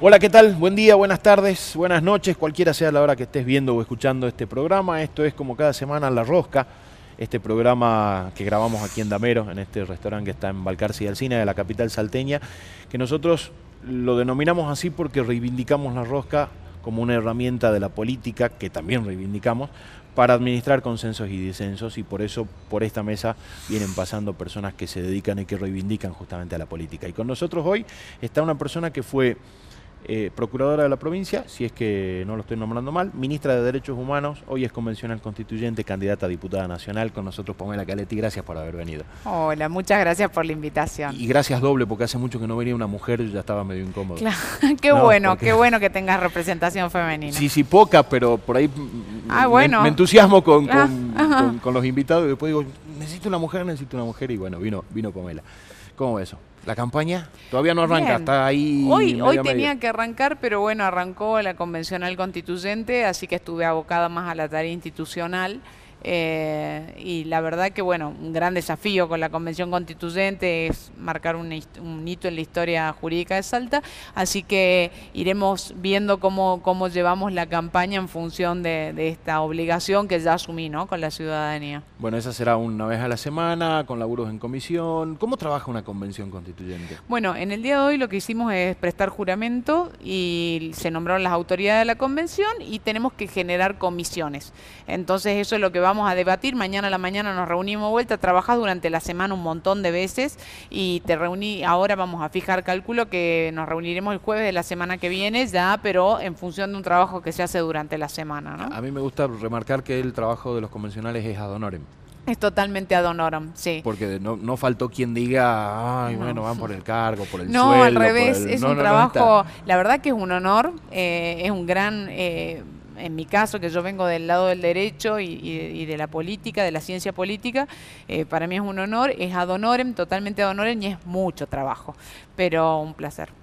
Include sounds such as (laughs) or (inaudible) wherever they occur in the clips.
Hola, ¿qué tal? Buen día, buenas tardes, buenas noches, cualquiera sea la hora que estés viendo o escuchando este programa. Esto es como cada semana La Rosca, este programa que grabamos aquí en Damero, en este restaurante que está en Balcarce y Alcina, de la capital salteña, que nosotros lo denominamos así porque reivindicamos la rosca como una herramienta de la política, que también reivindicamos, para administrar consensos y disensos y por eso por esta mesa vienen pasando personas que se dedican y que reivindican justamente a la política. Y con nosotros hoy está una persona que fue eh, procuradora de la provincia, si es que no lo estoy nombrando mal, ministra de Derechos Humanos, hoy es convencional constituyente, candidata a diputada nacional, con nosotros Pamela Caletti, gracias por haber venido. Hola, muchas gracias por la invitación. Y gracias doble, porque hace mucho que no venía una mujer y ya estaba medio incómodo. Claro, (laughs) qué bueno, qué bueno que tengas representación femenina. Sí, sí, poca, pero por ahí ah, bueno. me, entusiasmo con, con, con, los invitados y después digo, necesito una mujer, necesito una mujer, y bueno, vino, vino Pamela. ¿Cómo eso? ¿La campaña? Todavía no arranca, está ahí. Hoy, hoy tenía que arrancar, pero bueno, arrancó la convencional constituyente, así que estuve abocada más a la tarea institucional. Eh, y la verdad que, bueno, un gran desafío con la Convención Constituyente es marcar un, hito en la historia jurídica de Salta, así que iremos viendo cómo, cómo llevamos la campaña en función de, esta obligación que ya asumí ¿no? con la ciudadanía. Bueno, esa será una vez a la semana, con laburos en comisión. ¿Cómo trabaja una Convención Constituyente? Bueno, en el día de hoy lo que hicimos es prestar juramento y se nombraron las autoridades de la Convención y tenemos que generar comisiones. Entonces eso es lo que va vamos a debatir. Mañana a la mañana nos reunimos vuelta. Trabajás durante la semana un montón de veces y te reuní. Ahora vamos a fijar cálculo que nos reuniremos el jueves de la semana que viene ya, pero en función de un trabajo que se hace durante la semana. ¿no? A mí me gusta remarcar que el trabajo de los convencionales es ad honorem. Es totalmente ad honorem, sí. Porque no, no faltó quien diga, ay, bueno, van por el cargo, por el no, sueldo. No, al revés, es un trabajo, la verdad que es un honor, eh, es un gran... Eh, en mi caso, que yo vengo del lado del derecho y, de la política, de la ciencia política, eh, para mí es un honor, es ad honorem, totalmente ad honorem y es mucho trabajo, pero un placer.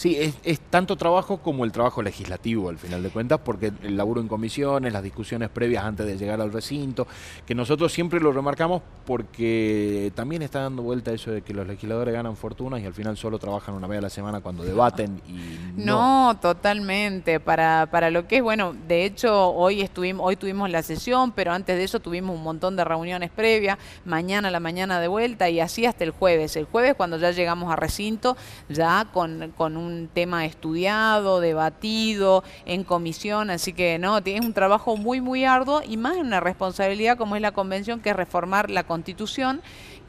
Sí, es, tanto trabajo como el trabajo legislativo, al final de cuentas, porque el laburo en comisiones, las discusiones previas antes de llegar al recinto, que nosotros siempre lo remarcamos porque también está dando vuelta eso de que los legisladores ganan fortunas y al final solo trabajan una vez a la semana cuando debaten y no. totalmente. Para, para lo que es, bueno, de hecho, hoy, estuvimos, hoy tuvimos la sesión, pero antes de eso tuvimos un montón de reuniones previas, mañana a la mañana de vuelta y así hasta el jueves. El jueves, cuando ya llegamos a recinto, ya con, con un un tema estudiado, debatido, en comisión, así que no, tienes un trabajo muy, muy arduo y más una responsabilidad como es la convención, que es reformar la constitución,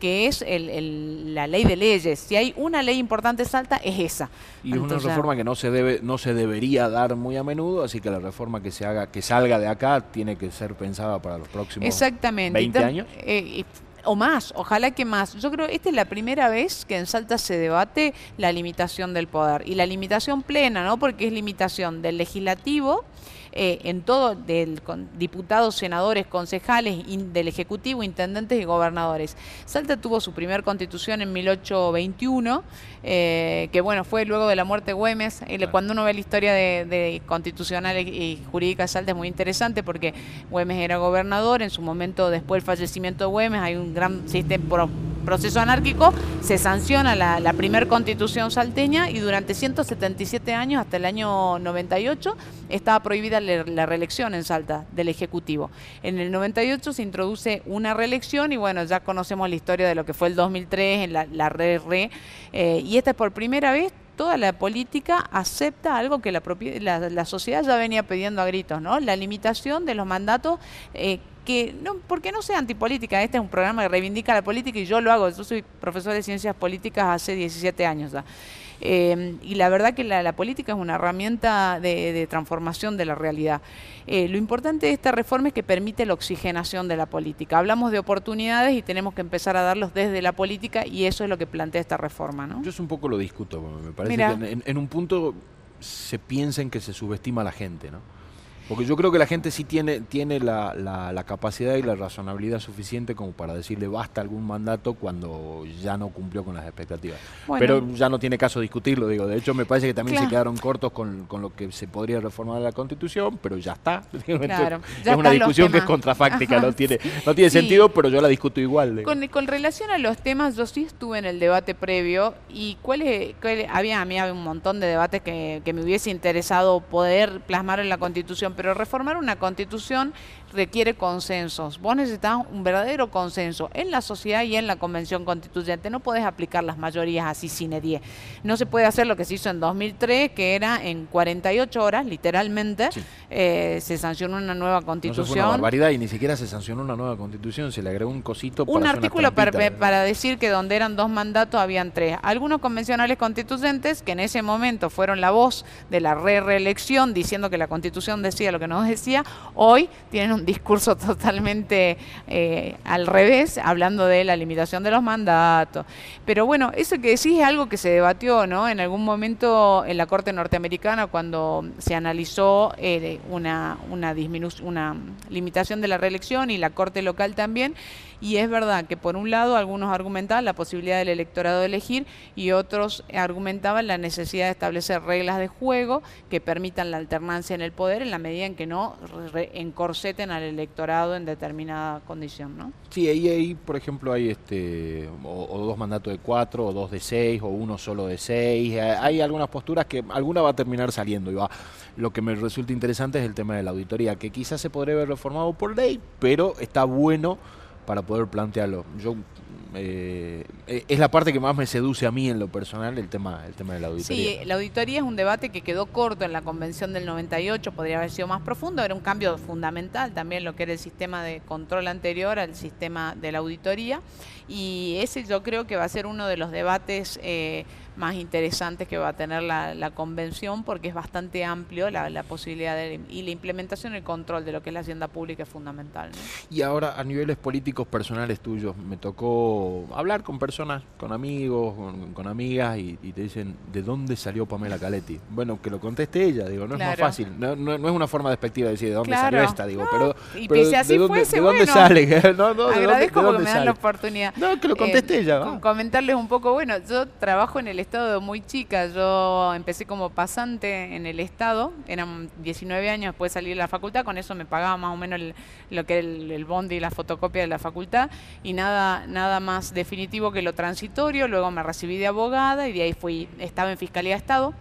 que es la ley de leyes. Si hay una ley importante Salta, es esa. Y es una reforma que no se debe, no se debería dar muy a menudo, así que la reforma que se haga, que salga de acá, tiene que ser pensada para los próximos Exactamente. 20 años. Eh, o más, ojalá que más. Yo creo que esta es la primera vez que en Salta se debate la limitación del poder y la limitación plena, ¿no? Porque es limitación del legislativo eh, en todo, del, con diputados, senadores, concejales, del Ejecutivo, intendentes y gobernadores. Salta tuvo su primer constitución en 1821, eh, que bueno, fue luego de la muerte de Güemes. Cuando uno ve la historia de, constitucional y jurídica de Salta es muy interesante porque Güemes era gobernador, en su momento después del fallecimiento de Güemes hay un gran sistema proceso anárquico, se sanciona la, la primer constitución salteña y durante 177 años, hasta el año 98, estaba prohibida la, reelección en Salta del Ejecutivo. En el 98 se introduce una reelección y bueno, ya conocemos la historia de lo que fue el 2003 en la, la re, eh, y esta es por primera vez toda la política acepta algo que la, la, sociedad ya venía pidiendo a gritos, ¿no? La limitación de los mandatos eh, que no, porque no sea antipolítica, este es un programa que reivindica la política y yo lo hago, yo soy profesor de ciencias políticas hace 17 años ya. Eh, y la verdad que la, política es una herramienta de, transformación de la realidad. Eh, lo importante de esta reforma es que permite la oxigenación de la política. Hablamos de oportunidades y tenemos que empezar a darlos desde la política y eso es lo que plantea esta reforma. ¿no? Yo es un poco lo discuto, me parece que en, en un punto se piensa en que se subestima a la gente, ¿no? Porque yo creo que la gente sí tiene, tiene la, la, capacidad y la razonabilidad suficiente como para decirle basta algún mandato cuando ya no cumplió con las expectativas. Pero ya no tiene caso discutirlo, digo. De hecho, me parece que también se quedaron cortos con, con, lo que se podría reformar la Constitución, pero ya está. (laughs) Claro, es una discusión que es contrafáctica, no tiene, no tiene sentido, pero yo la discuto igual. Con, con, relación a los temas, yo sí estuve en el debate previo y cuál, es, había a mí había un montón de debates que, que me hubiese interesado poder plasmar en la Constitución, pero reformar una Constitución requiere consensos. Vos necesitas un verdadero consenso en la sociedad y en la Convención Constituyente. No podés aplicar las mayorías así sin 10. No se puede hacer lo que se hizo en 2003, que era en 48 horas, literalmente, eh, se sancionó una nueva Constitución. No, fue una barbaridad y ni siquiera se sancionó una nueva Constitución, se le agregó un cosito Un artículo para, para decir que donde eran dos mandatos habían tres. Algunos convencionales constituyentes que en ese momento fueron la voz de la re reelección diciendo que la Constitución decía lo que no decía, hoy tienen un discurso (laughs) totalmente eh, al revés, hablando de la limitación de los mandatos. Pero bueno, eso que decís es algo que se debatió, ¿no? En algún momento en la Corte norteamericana, cuando se analizó eh, una, una, una limitación de la reelección y la Corte local también, y es verdad que por un lado algunos argumentaban la posibilidad del electorado de elegir y otros argumentaban la necesidad de establecer reglas de juego que permitan la alternancia en el poder en la medida en que no encorseten al electorado en determinada condición, ¿no? Sí, ahí, ahí por ejemplo, hay este o, dos mandatos de cuatro, o dos de seis, o uno solo de seis. Eh, hay algunas posturas que alguna va a terminar saliendo y va. Lo que me resulta interesante es el tema de la auditoría, que quizás se podría haber reformado por ley, pero está bueno para poder plantearlo. Yo eh, es la parte que más me seduce a mí en lo personal, el tema, el tema de la auditoría. Sí, la auditoría es un debate que quedó corto en la convención del 98, podría haber sido más profundo, era un cambio fundamental también lo que era el sistema de control anterior al sistema de la auditoría y ese yo creo que va a ser uno de los debates eh, más interesantes que va a tener la, convención porque es bastante amplio la, posibilidad de, y la implementación y el control de lo que es la hacienda pública es fundamental. Y ahora a niveles políticos personales tuyos, me tocó hablar con personas, con amigos, con, amigas y, te dicen, ¿de dónde salió Pamela Caletti? Bueno, que lo conteste ella, digo, no es más fácil, no, no, es una forma despectiva de decir de dónde salió esta, digo, pero, y si así ¿de dónde, fuese, (laughs) ¿de dónde sale? agradezco porque me dan la oportunidad. No, que lo conteste ella. Eh, comentarles un poco, bueno, yo trabajo en el Estado muy chica. Yo empecé como pasante en el Estado, eran 19 años después de salir de la facultad, con eso me pagaba más o menos lo que era el, el bondi y la fotocopia de la facultad, y nada, nada más definitivo que lo transitorio. Luego me recibí de abogada y de ahí fui, estaba en Fiscalía de Estado,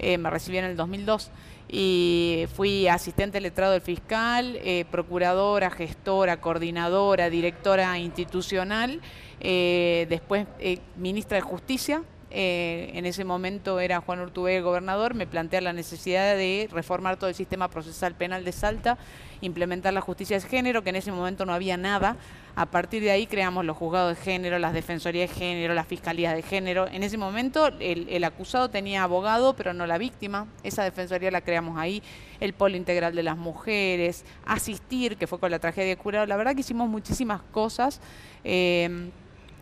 eh, me recibí en el 2002 y fui asistente letrado del fiscal, eh, procuradora, gestora, coordinadora, directora institucional, eh, después ministra de Justicia eh, en ese momento era Juan Urtubé el gobernador, me plantea la necesidad de reformar todo el sistema procesal penal de Salta, implementar la justicia de género, que en ese momento no había nada. A partir de ahí creamos los juzgados de género, las defensorías de género, las fiscalías de género. En ese momento el, el acusado tenía abogado, pero no la víctima. Esa defensoría la creamos ahí. El polo integral de las mujeres, asistir, que fue con la tragedia de Curado. La verdad que hicimos muchísimas cosas. Eh,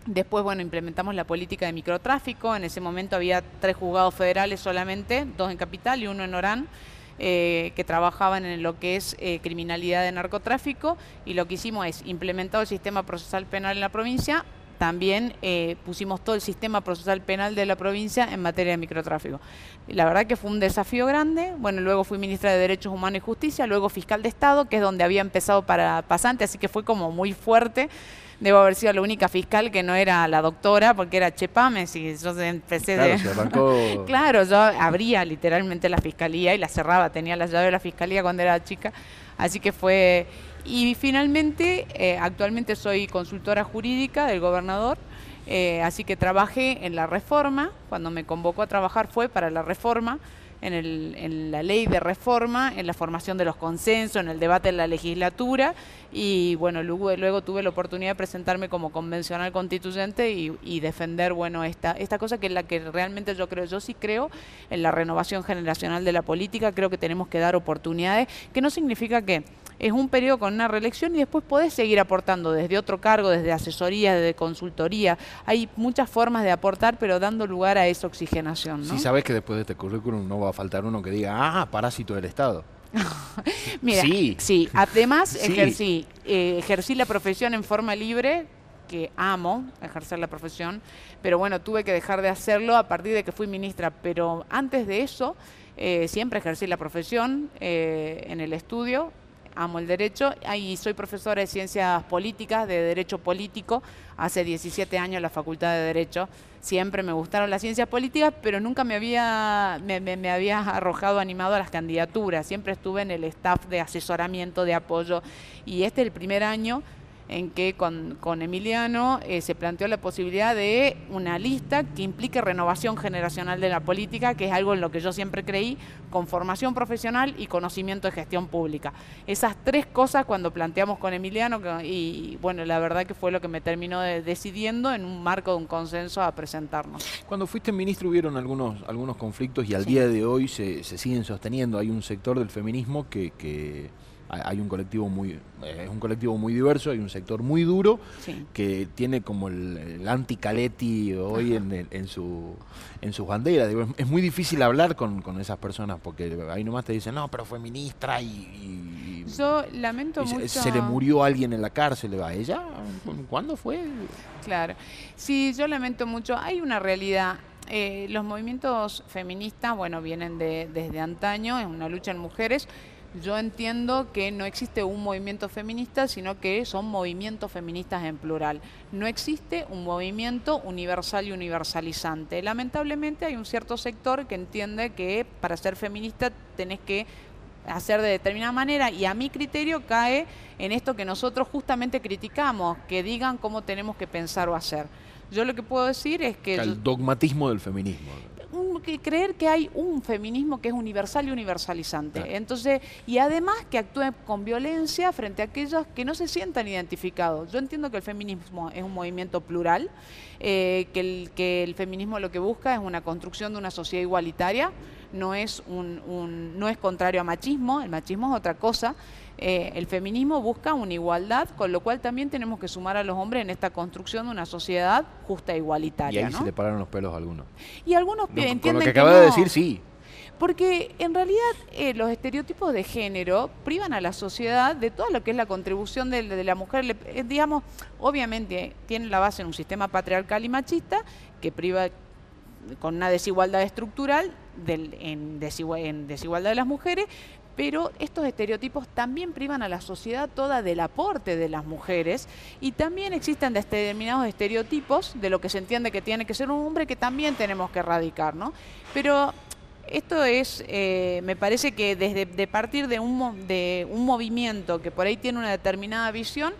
Después, bueno, implementamos la política de microtráfico. En ese momento había tres juzgados federales solamente, dos en Capital y uno en Orán, eh, que trabajaban en lo que es eh, criminalidad de narcotráfico. Y lo que hicimos es implementar el sistema procesal penal en la provincia. También eh, pusimos todo el sistema procesal penal de la provincia en materia de microtráfico. La verdad que fue un desafío grande. Bueno, luego fui ministra de Derechos Humanos y Justicia, luego fiscal de Estado, que es donde había empezado para pasante, así que fue como muy fuerte debo haber sido la única fiscal que no era la doctora, porque era Chepames y yo empecé claro, Se arrancó... (laughs) claro, yo abría literalmente la fiscalía y la cerraba, tenía la llave de la fiscalía cuando era chica, así que fue... Y finalmente, eh, actualmente soy consultora jurídica del gobernador, eh, así que trabajé en la reforma, cuando me convocó a trabajar fue para la reforma, en, el, en, la ley de reforma, en la formación de los consensos, en el debate en la legislatura. Y bueno, luego, luego tuve la oportunidad de presentarme como convencional constituyente y, y, defender bueno esta, esta cosa que es la que realmente yo creo, yo sí creo en la renovación generacional de la política, creo que tenemos que dar oportunidades, que no significa que es un periodo con una reelección y después podés seguir aportando desde otro cargo, desde asesoría, desde consultoría. Hay muchas formas de aportar, pero dando lugar a esa oxigenación. ¿no? Sí, sabes que después de este currículum no va a faltar uno que diga, ah, parásito del Estado. (laughs) Mira, sí. además Ejercí, eh, ejercí la profesión en forma libre, que amo ejercer la profesión, pero bueno, tuve que dejar de hacerlo a partir de que fui ministra, pero antes de eso eh, siempre ejercí la profesión eh, en el estudio, amo el derecho y soy profesora de ciencias políticas, de derecho político, hace 17 años en la Facultad de Derecho. Siempre me gustaron las ciencias políticas, pero nunca me había, me, me había arrojado animado a las candidaturas. Siempre estuve en el staff de asesoramiento, de apoyo. Y este es el primer año en que con, con Emiliano eh, se planteó la posibilidad de una lista que implique renovación generacional de la política, que es algo en lo que yo siempre creí, con formación profesional y conocimiento de gestión pública. Esas tres cosas cuando planteamos con Emiliano, y bueno, la verdad que fue lo que me terminó decidiendo en un marco de un consenso a presentarnos. Cuando fuiste ministro hubieron algunos, algunos conflictos y al día de hoy se, se siguen sosteniendo. Hay un sector del feminismo que, que hay un colectivo muy es un colectivo muy diverso, hay un sector muy duro que tiene como el, anti-Caletti hoy en, en, su en sus banderas. es muy difícil hablar con, esas personas porque ahí nomás te dicen, no, pero fue ministra y... Yo lamento mucho... Se, le murió alguien en la cárcel, ¿a ella? ¿Cuándo fue? Claro. Sí, yo lamento mucho. Hay una realidad. Eh, los movimientos feministas, bueno, vienen de, desde antaño, es una lucha en mujeres yo entiendo que no existe un movimiento feminista, sino que son movimientos feministas en plural. No existe un movimiento universal y universalizante. Lamentablemente hay un cierto sector que entiende que para ser feminista tenés que hacer de determinada manera y a mi criterio cae en esto que nosotros justamente criticamos, que digan cómo tenemos que pensar o hacer. Yo lo que puedo decir es que... El dogmatismo del feminismo que creer que hay un feminismo que es universal y universalizante. Entonces, y además que actúe con violencia frente a aquellos que no se sientan identificados. Yo entiendo que el feminismo es un movimiento plural, eh, que, el, que el feminismo lo que busca es una construcción de una sociedad igualitaria, no es, un, no es contrario a machismo, el machismo es otra cosa. Eh, el feminismo busca una igualdad, con lo cual también tenemos que sumar a los hombres en esta construcción de una sociedad justa e igualitaria. Y ahí se le pararon los pelos a algunos. Y algunos entienden Con lo que acaba de decir, sí. Porque en realidad eh, los estereotipos de género privan a la sociedad de todo lo que es la contribución de, la mujer. Eh, digamos, obviamente tienen la base en un sistema patriarcal y machista que priva con una desigualdad estructural en, desigualdad de las mujeres, pero estos estereotipos también privan a la sociedad toda del aporte de las mujeres y también existen determinados estereotipos de lo que se entiende que tiene que ser un hombre que también tenemos que erradicar, ¿no? Pero esto es, eh, me parece que desde de partir de un, movimiento que por ahí tiene una determinada visión,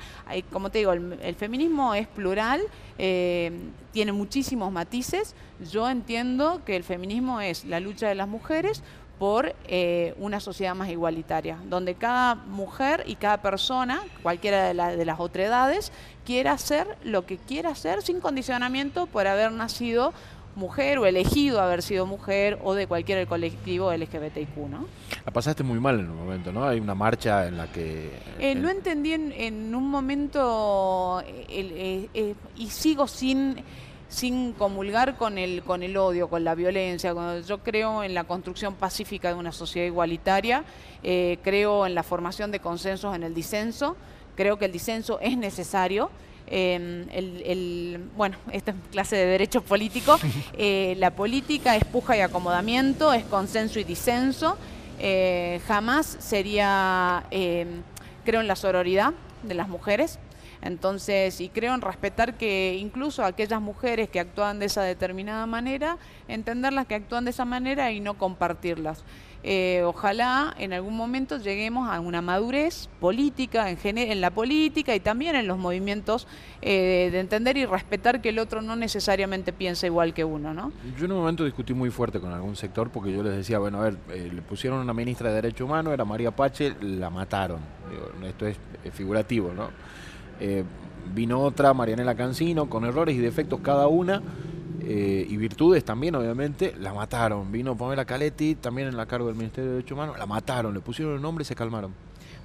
como te digo, el, feminismo es plural, eh, tiene muchísimos matices. Yo entiendo que el feminismo es la lucha de las mujeres por eh, una sociedad más igualitaria, donde cada mujer y cada persona, cualquiera de, de las otredades, quiera hacer lo que quiera hacer sin condicionamiento por haber nacido mujer o elegido haber sido mujer o de cualquier colectivo LGBTIQ, ¿no? La pasaste muy mal en un momento, ¿no? Hay una marcha en la que... Eh, no entendí en, un momento eh, eh, y sigo sin sin comulgar con el con el odio, con la violencia. Yo creo en la construcción pacífica de una sociedad igualitaria, creo en la formación de consensos en el disenso, creo que el disenso es necesario Em, el, bueno, esta es clase de derecho político, (laughs) eh, la política es puja y acomodamiento, es consenso y disenso, eh, jamás sería, em, creo en la sororidad de las mujeres, entonces, y creo en respetar que incluso aquellas mujeres que actúan de esa determinada manera, entenderlas que actúan de esa manera y no compartirlas. Eh, ojalá en algún momento lleguemos a una madurez política, en, en la política y también en los movimientos, eh, de entender y respetar que el otro no necesariamente piensa igual que uno, ¿no? Yo en un momento discutí muy fuerte con algún sector porque yo les decía, bueno, a ver, eh, le pusieron una ministra de Derecho Humano, era María Pache, la mataron. esto es, figurativo, ¿no? Vino otra, Marianela Cancino, con errores y defectos cada una eh, y virtudes también, obviamente, la mataron. Vino Pamela Caletti, también en la cargo del Ministerio de Derechos Humanos, la mataron, le pusieron el nombre y se calmaron.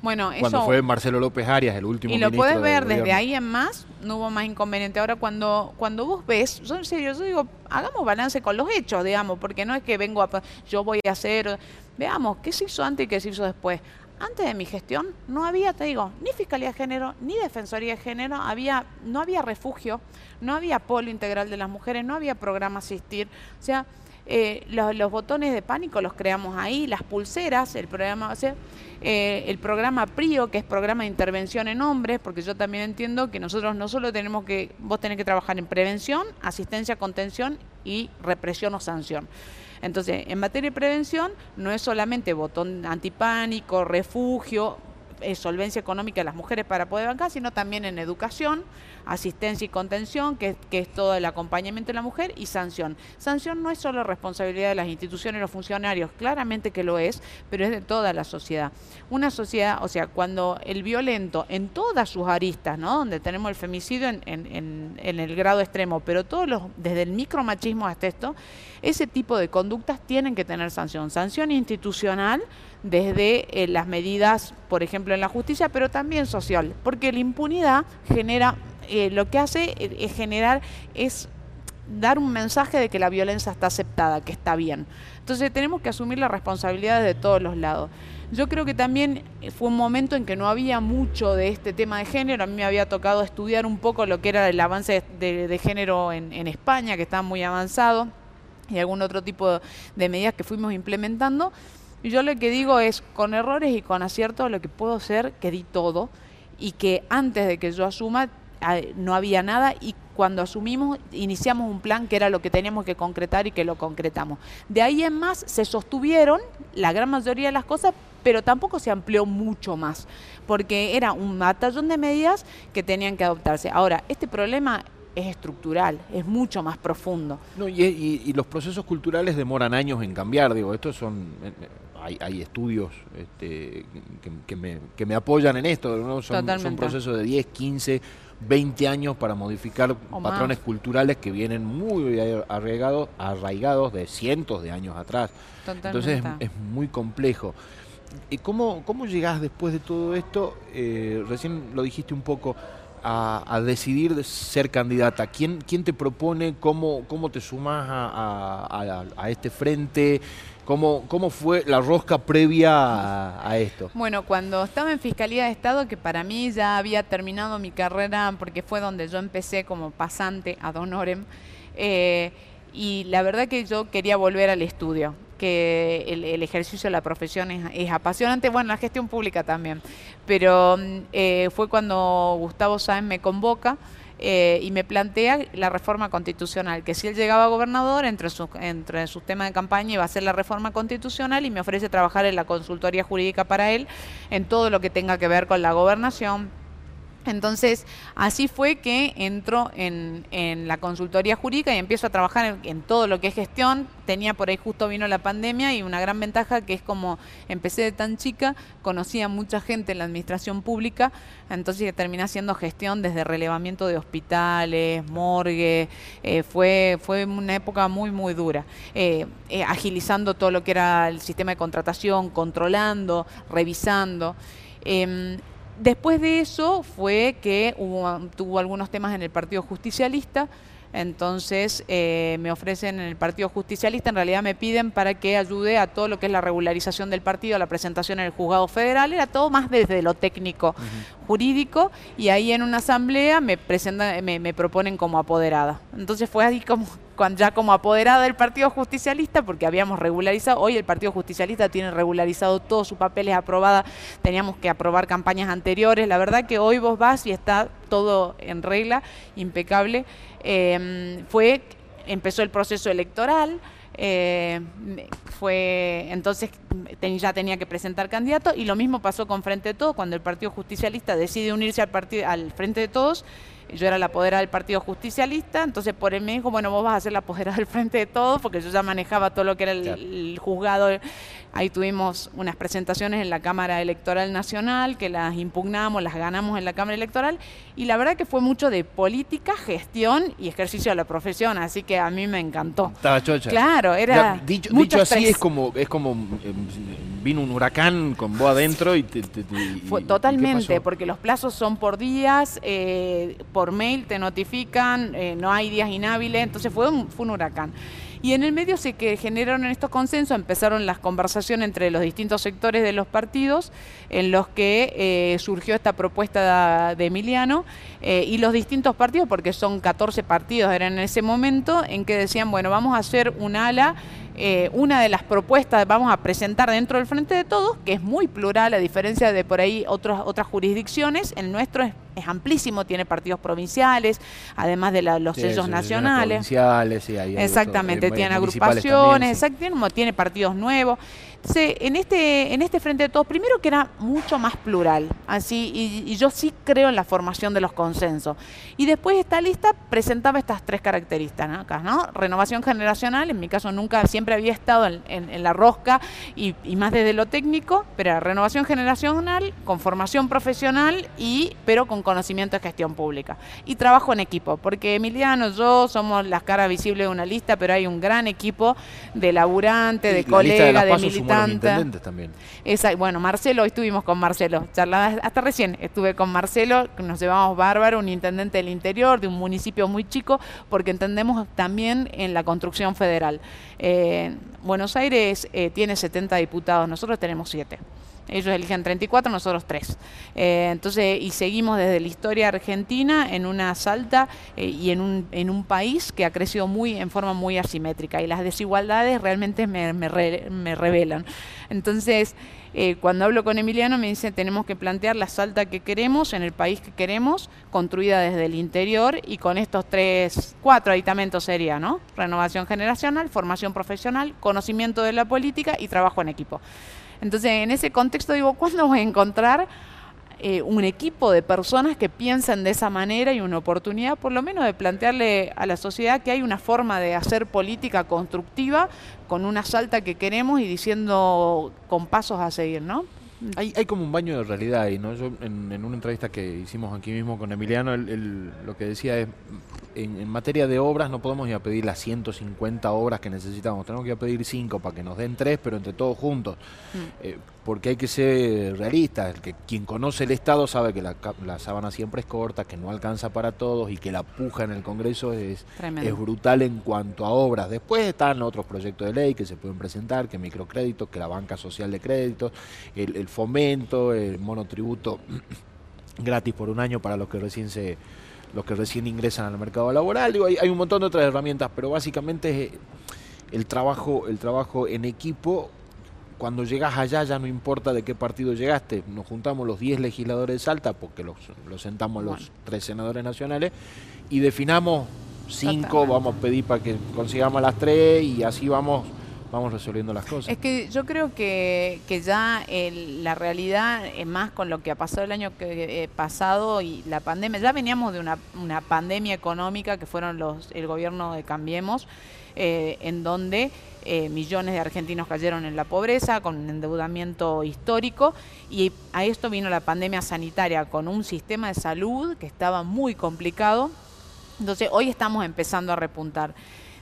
Bueno, cuando eso... fue Marcelo López Arias, el último Y lo puedes ver desde ahí en más, no hubo más inconveniente. Ahora, cuando, cuando vos ves, yo en serio, yo digo, hagamos balance con los hechos, digamos, porque no es que vengo a, yo voy a hacer, veamos, ¿qué se hizo antes y qué se hizo después? Antes de mi gestión no había, te digo, ni Fiscalía de Género, ni Defensoría de Género, había, no había refugio, no había polo integral de las mujeres, no había programa asistir. O sea, eh, los, botones de pánico los creamos ahí, las pulseras, el programa, o sea, eh, el programa PRIO, que es programa de intervención en hombres, porque yo también entiendo que nosotros no solo tenemos que, vos tenés que trabajar en prevención, asistencia, contención y represión o sanción. Entonces, en materia de prevención, no es solamente botón antipánico, refugio, eh, solvencia económica de las mujeres para poder bancar, sino también en educación, asistencia y contención, que, que es todo el acompañamiento de la mujer, y sanción. Sanción no es solo responsabilidad de las instituciones y los funcionarios, claramente que lo es, pero es de toda la sociedad. Una sociedad, o sea, cuando el violento en todas sus aristas, ¿no? donde tenemos el femicidio en, en- el grado extremo, pero todos los, desde el micromachismo hasta esto, ese tipo de conductas tienen que tener sanción. Sanción institucional desde eh, las medidas, por ejemplo, en la justicia, pero también social, porque la impunidad genera, eh, lo que hace eh, es generar, es dar un mensaje de que la violencia está aceptada, que está bien. Entonces tenemos que asumir las responsabilidades de todos los lados. Yo creo que también eh, fue un momento en que no había mucho de este tema de género. A mí me había tocado estudiar un poco lo que era el avance de, género en, en España, que estaba muy avanzado, y algún otro tipo de medidas que fuimos implementando. Y yo lo que digo es, con errores y con aciertos, lo que puedo hacer, que di todo, y que antes de que yo asuma, no había nada, y cuando asumimos, iniciamos un plan que era lo que teníamos que concretar y que lo concretamos. De ahí en más se sostuvieron la gran mayoría de las cosas, pero tampoco se amplió mucho más, porque era un batallón de medidas que tenían que adoptarse. Ahora, este problema es estructural, es mucho más profundo. No, y, y- y los procesos culturales demoran años en cambiar, digo, estos son, eh, eh, hay, hay estudios este, que, que me, que me apoyan en esto, ¿no? son, son procesos de 10, 15, 20 años para modificar O patrones más. culturales que vienen muy arraigados, arraigados de cientos de años atrás. Entonces es, muy complejo. ¿Y cómo, cómo llegás después de todo esto? eh, recién lo dijiste un poco, a, a decidir de ser candidata. ¿Quién, quién te propone? ¿Cómo, cómo te sumas a, a- a- a este frente? ¿Cómo, ¿Cómo fue la rosca previa a, a esto? Bueno, cuando estaba en Fiscalía de Estado, que para mí ya había terminado mi carrera, porque fue donde yo empecé como pasante ad honorem, eh, y la verdad que yo quería volver al estudio, que el, ejercicio de la profesión es, es apasionante, bueno, la gestión pública también, pero mm, eh, fue cuando Gustavo Sáenz me convoca eh, y me plantea la reforma constitucional, que si él llegaba a gobernador, entre sus, entre sus temas de campaña iba a ser la reforma constitucional y me ofrece trabajar en la consultoría jurídica para él, en todo lo que tenga que ver con la gobernación. Entonces, así fue que entro en, la consultoría jurídica y empiezo a trabajar en, todo lo que es gestión. Tenía por ahí justo vino la pandemia y una gran ventaja que es como empecé de tan chica, conocía mucha gente en la administración pública, entonces terminé haciendo gestión desde relevamiento de hospitales, morgue, eh, fue, fue una época muy, muy dura. Eh, eh, agilizando todo lo que era el sistema de contratación, controlando, revisando. Después de eso fue que hubo, tuvo algunos temas en el Partido Justicialista, entonces eh, me ofrecen en el Partido Justicialista, en realidad me piden para que ayude a todo lo que es la regularización del partido, la presentación en el juzgado federal, era todo más desde lo técnico jurídico y ahí en una asamblea me presentan, me, me proponen como apoderada. Entonces fue ahí como ya como apoderada del Partido Justicialista, porque habíamos regularizado, hoy el Partido Justicialista tiene regularizado todos sus papeles aprobadas, teníamos que aprobar campañas anteriores, la verdad que hoy vos vas y está todo en regla, impecable. Eh, fue, empezó el proceso electoral, eh, fue entonces ya tenía que presentar candidato y lo mismo pasó con Frente de Todos cuando el Partido Justicialista decide unirse al partido al Frente de Todos yo era la apoderada del Partido Justicialista, entonces por él me dijo, bueno, vos vas a ser la apoderada del Frente de Todos, porque yo ya manejaba todo lo que era el, juzgado. Ahí tuvimos unas presentaciones en la Cámara Electoral Nacional, que las impugnamos, las ganamos en la Cámara Electoral, y la verdad que fue mucho de política, gestión y ejercicio de la profesión, así que a mí me encantó. Estaba chocha. Claro, era... dicho, así es como, es como em, vino un huracán con vos adentro y te... fue, totalmente, porque los plazos son por días, eh, por mail te notifican, eh, no hay días inhábiles, entonces fue un, huracán. Y en el medio se que generaron estos consensos, empezaron las conversaciones entre los distintos sectores de los partidos, en los que eh, surgió esta propuesta de, Emiliano, eh, y los distintos partidos, porque son 14 partidos, eran en ese momento, en que decían, bueno, vamos a hacer un ala una de las propuestas vamos a presentar dentro del Frente de Todos, que es muy plural, a diferencia de por ahí otras otras jurisdicciones. El nuestro es, amplísimo, tiene partidos provinciales, además de los sellos nacionales. Provinciales, sí, Exactamente, tiene agrupaciones, exactamente, tiene partidos nuevos en este, en este Frente de Todos, primero que era mucho más plural, así, y, yo sí creo en la formación de los consensos. Y después esta lista presentaba estas tres características, ¿no? Renovación generacional, en mi caso nunca, siempre había estado en, la rosca y, más desde lo técnico, pero era renovación generacional, con formación profesional y, pero con conocimiento de gestión pública. Y trabajo en equipo, porque Emiliano, yo somos las caras visibles de una lista, pero hay un gran equipo de laburantes, de colegas, de militantes intendentes también. Esa, bueno, Marcelo, hoy estuvimos con Marcelo, charlaba, hasta recién estuve con Marcelo, nos llevamos bárbaro, un intendente del interior, de un municipio muy chico, porque entendemos también en la construcción federal. Eh, Buenos Aires eh, tiene 70 diputados, nosotros tenemos 7. Ellos eligen 34, nosotros 3. Eh, entonces, y seguimos desde la historia argentina en una salta eh, y en un, en un país que ha crecido muy en forma muy asimétrica y las desigualdades realmente me, me, revelan. Entonces, eh, cuando hablo con Emiliano me dice tenemos que plantear la salta que queremos en el país que queremos, construida desde el interior y con estos tres, cuatro aditamentos sería, ¿no? Renovación generacional, formación profesional, conocimiento de la política y trabajo en equipo. Entonces, en ese contexto digo, ¿cuándo voy a encontrar eh, un equipo de personas que piensen de esa manera y una oportunidad, por lo menos, de plantearle a la sociedad que hay una forma de hacer política constructiva con una salta que queremos y diciendo con pasos a seguir, ¿no? Hay, hay como un baño de realidad ahí, ¿no? Yo en, una entrevista que hicimos aquí mismo con Emiliano, lo que decía es, en, materia de obras no podemos ir a pedir las 150 obras que necesitamos, tenemos que ir a pedir 5 para que nos den 3, pero entre todos juntos. Mm. Eh, porque hay que ser realistas, que quien conoce el Estado sabe que la, la, sábana siempre es corta, que no alcanza para todos y que la puja en el Congreso es, es brutal en cuanto a obras. Después están otros proyectos de ley que se pueden presentar, que microcréditos, que la banca social de créditos, el, el fomento, el monotributo (clears throat) gratis por un año para los que recién se los que recién ingresan al mercado laboral. Digo, hay, un montón de otras herramientas, pero básicamente es el trabajo, el trabajo en equipo. Cuando llegas allá ya no importa de qué partido llegaste, nos juntamos los 10 legisladores de Salta, porque los, sentamos los tres senadores nacionales, y definamos cinco, vamos a pedir para que consigamos las tres y así vamos vamos resolviendo las cosas. Es que yo creo que, que ya la realidad, es más con lo que ha pasado el año que, eh, pasado y la pandemia, ya veníamos de una, una pandemia económica que fueron los el gobierno de Cambiemos, eh, en donde eh, millones de argentinos cayeron en la pobreza, con un endeudamiento histórico, y a esto vino la pandemia sanitaria, con un sistema de salud que estaba muy complicado. Entonces hoy estamos empezando a repuntar.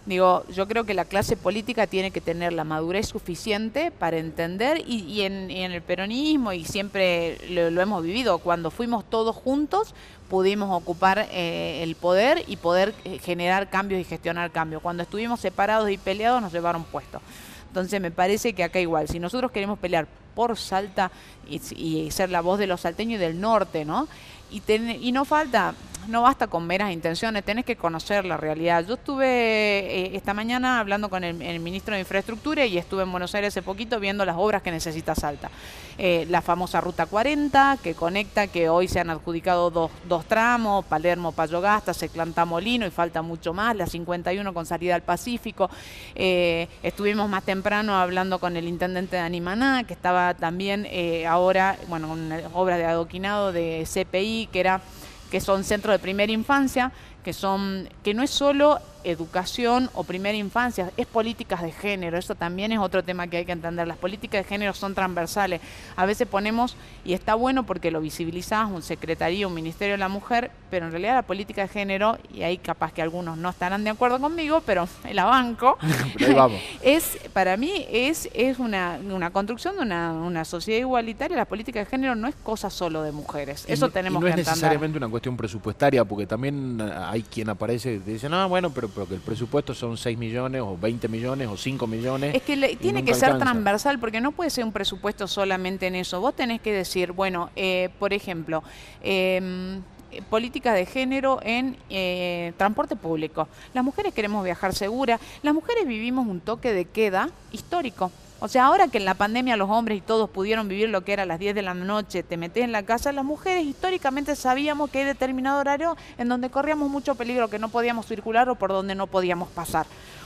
Digo, yo creo que la clase política tiene que tener la madurez suficiente para entender y, en, el peronismo, y siempre lo, hemos vivido, cuando fuimos todos juntos pudimos ocupar eh, el poder y poder eh, generar cambios y gestionar cambios. Cuando estuvimos separados y peleados nos llevaron puestos. Entonces me parece que acá igual, si nosotros queremos pelear por Salta y, ser la voz de los salteños y del norte, ¿no? Y, y no falta, no basta con meras intenciones, tenés que conocer la realidad. Yo estuve eh, esta mañana hablando con el, ministro de Infraestructura y estuve en Buenos Aires hace poquito viendo las obras que necesita Salta. Eh, la famosa Ruta 40, que conecta, que hoy se han adjudicado dos, dos tramos, Palermo, Payogasta, Seclanta Molino y falta mucho más, la 51 con salida al Pacífico. Eh, estuvimos más temprano hablando con el intendente de Animaná, que estaba también ahora, bueno, con obras de adoquinado de CPI, que era que son centros de primera infancia, que son que no es solo educación o primera infancia, es políticas de género, eso también es otro tema que hay que entender. Las políticas de género son transversales. A veces ponemos, y está bueno porque lo visibilizás, un secretaría, un ministerio de la mujer, pero en realidad la política de género, y ahí capaz que algunos no estarán de acuerdo conmigo, pero (laughs) la banco, (laughs) (laughs) es, para mí es, es una, una construcción de una, una, sociedad igualitaria, la política de género no es cosa solo de mujeres, eso tenemos que entender. No es necesariamente una cuestión presupuestaria, porque también hay quien aparece y dice, no, bueno, pero porque el presupuesto son 6 millones o 20 millones o 5 millones. Es que tiene que ser transversal porque no puede ser un presupuesto solamente en eso. Vos tenés que decir, bueno, eh, por ejemplo, eh, políticas de género en eh, transporte público. Las mujeres queremos viajar segura, las mujeres vivimos un toque de queda histórico. O sea, ahora que en la pandemia los hombres y todos pudieron vivir lo que era a las 10 de la noche, te metes en la casa, las mujeres históricamente sabíamos que hay determinado horario en donde corríamos mucho peligro, que no podíamos circular o por donde no podíamos pasar.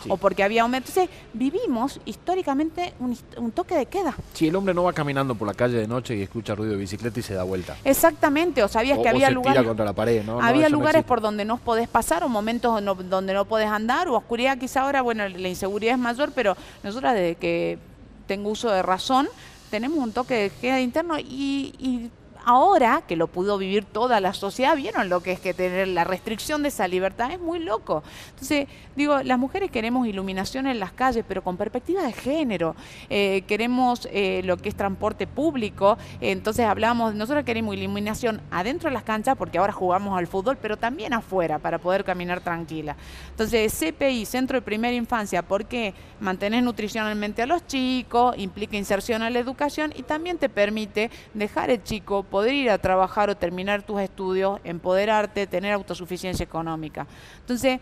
O porque había aumento. Entonces, vivimos históricamente un, toque de queda. Si el hombre no va caminando por la calle de noche y escucha ruido de bicicleta y se da vuelta. Exactamente, o sabías que había lugares. contra la pared, ¿no? Había lugares por donde no podés pasar o momentos donde no podés andar o oscuridad. Quizá ahora, bueno, la inseguridad es mayor, pero nosotras desde que tengo uso de razón, tenemos un toque de queda interno y, y ahora que lo pudo vivir toda la sociedad, vieron lo que es que tener la restricción de esa libertad, es muy loco. Entonces, digo, las mujeres queremos iluminación en las calles, pero con perspectiva de género. Eh, queremos eh, lo que es transporte público, entonces hablamos, nosotros queremos iluminación adentro de las canchas, porque ahora jugamos al fútbol, pero también afuera, para poder caminar tranquila. Entonces, CPI, Centro de Primera Infancia, porque mantener nutricionalmente a los chicos, implica inserción a la educación y también te permite dejar el chico poder ir a trabajar o terminar tus estudios, empoderarte, tener autosuficiencia económica. Entonces,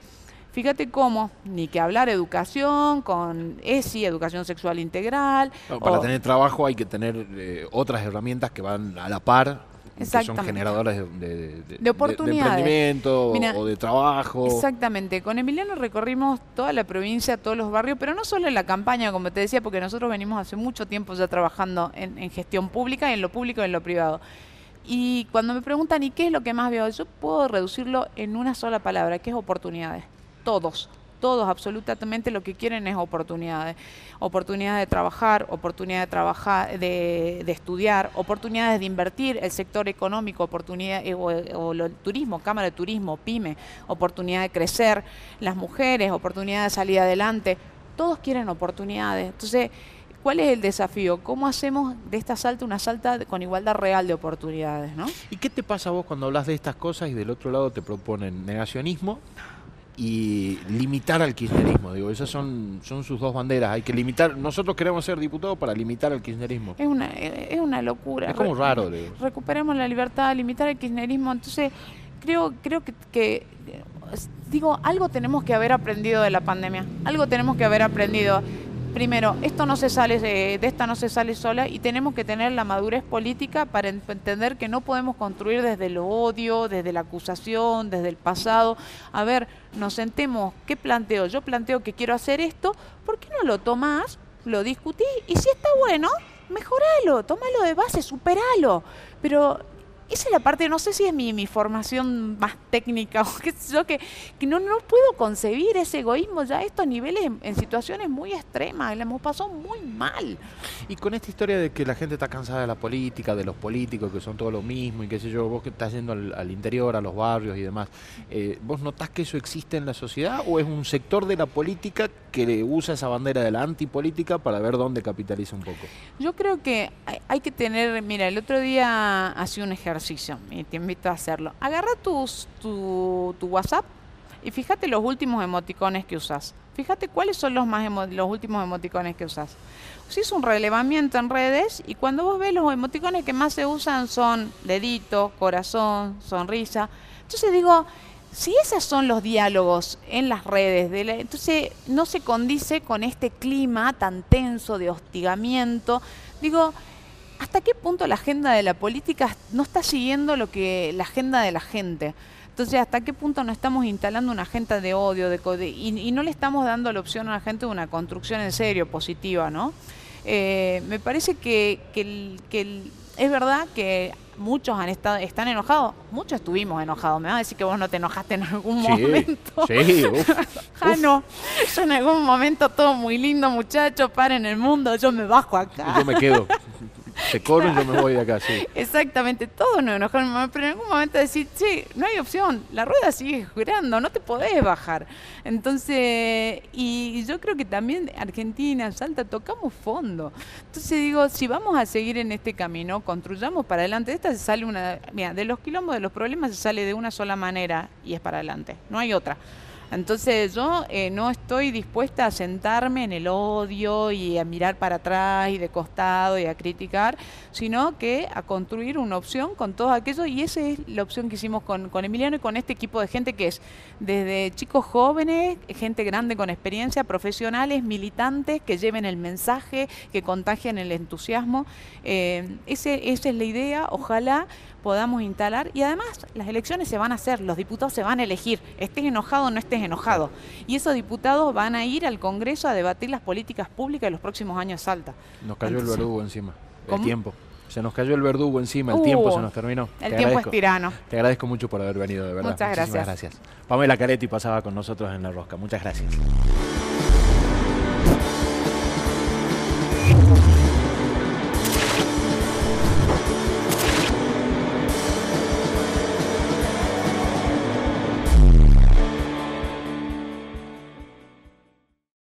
fíjate cómo, ni que hablar educación con ESI, educación sexual integral. para tener trabajo hay que tener eh, otras herramientas que van a la par que son generadores de, de, oportunidades. emprendimiento o de trabajo. Exactamente. Con Emiliano recorrimos toda la provincia, todos los barrios, pero no solo en la campaña, como te decía, porque nosotros venimos hace mucho tiempo ya trabajando en, gestión pública, en lo público y en lo privado. Y cuando me preguntan, ¿y qué es lo que más veo? Yo puedo reducirlo en una sola palabra, que es oportunidades. Todos todos absolutamente lo que quieren es oportunidades. Oportunidades de trabajar, oportunidades de trabajar, de, estudiar, oportunidades de invertir, el sector económico, oportunidades, eh, o, el turismo, Cámara de Turismo, PYME, oportunidad de crecer, las mujeres, oportunidad de salir adelante. Todos quieren oportunidades. Entonces, ¿Cuál es el desafío? ¿Cómo hacemos de esta salta una salta con igualdad real de oportunidades? ¿no? ¿Y qué te pasa vos cuando hablas de estas cosas y del otro lado te proponen negacionismo y limitar al kirchnerismo. Digo, esas son, son sus dos banderas. Hay que limitar. Nosotros queremos ser diputados para limitar al kirchnerismo. Es una, es una locura. Es como raro. Recuperemos la libertad, limitar el kirchnerismo. Entonces, creo, creo que, que, digo, algo tenemos que haber aprendido de la pandemia. Algo tenemos que haber aprendido primero, esto no se sale de, esta no se sale sola y tenemos que tener la madurez política para entender que no podemos construir desde el odio, desde la acusación, desde el pasado. A ver, nos sentemos, ¿qué planteo? Yo planteo que quiero hacer esto, ¿por qué no lo tomás, lo discutís y si está bueno, mejoralo, tómalo de base, superalo. Pero esa es la parte, no sé si es mi, mi formación más técnica (laughs) o qué sé yo, que, que no, no puedo concebir ese egoísmo ya a estos niveles en, situaciones muy extremas, le hemos pasado muy mal. Y con esta historia de que la gente está cansada de la política, de los políticos que son todo lo mismo y qué sé yo, vos que estás yendo al, interior, a los barrios y demás, eh, ¿vos notás que eso existe en la sociedad o es un sector de la política que usa esa bandera de la antipolítica para ver dónde capitaliza un poco? Yo creo que hay, hay que tener, mira, el otro día hacía un ejercicio y te invito a hacerlo. Agarra tu, WhatsApp y fíjate los últimos emoticones que usas. Fíjate cuáles son los, más los últimos emoticones que usas. Si es un relevamiento en redes y cuando vos ves los emoticones que más se usan son dedito, corazón, sonrisa. Entonces digo, si esos son los diálogos en las redes, de entonces no se condice con este clima tan tenso de hostigamiento. Digo, ¿hasta qué punto la agenda de la política no está siguiendo lo que la agenda de la gente? Entonces, ¿hasta qué punto no estamos instalando una agenda de odio de, y, no le estamos dando la opción a la gente de una construcción en serio, positiva, ¿no? Eh, me parece que, es verdad que muchos han estado, están enojados, muchos estuvimos enojados. Me vas a decir que vos no te enojaste en algún momento. Sí, (laughs) ah, no. Yo en algún momento todo muy lindo, muchachos, paren el mundo, yo me bajo acá. Yo me quedo. Se corre y yo me voy de acá, sí. Exactamente, todos nos enojamos, pero en algún momento decir, sí, no hay opción, la rueda sigue girando, no te podés bajar. Entonces, y yo creo que también Argentina, Salta, tocamos fondo. Entonces digo, si vamos a seguir en este camino, construyamos para adelante. esta se sale una, mira, de los quilombos, de los problemas se sale de una sola manera y es para adelante, no hay otra. Entonces yo eh, no estoy dispuesta a sentarme en el odio y a mirar para atrás y de costado y a criticar, sino que a construir una opción con todo aquello y esa es la opción que hicimos con, con Emiliano y con este equipo de gente que es desde chicos jóvenes, gente grande con experiencia, profesionales, militantes que lleven el mensaje, que contagien el entusiasmo. Eh, ese, esa es la idea, ojalá podamos instalar y además las elecciones se van a hacer, los diputados se van a elegir, estés enojado o no estés enojado. Y esos diputados van a ir al Congreso a debatir las políticas públicas de los próximos años Salta. Nos cayó el verdugo encima, el tiempo. Se nos cayó el verdugo encima, el tiempo se uh, nos terminó. El tiempo es tirano. Te agradezco mucho por haber venido, de verdad. Muchas gracias. gracias. Pamela Caretti pasaba con nosotros en La Rosca. Muchas gracias.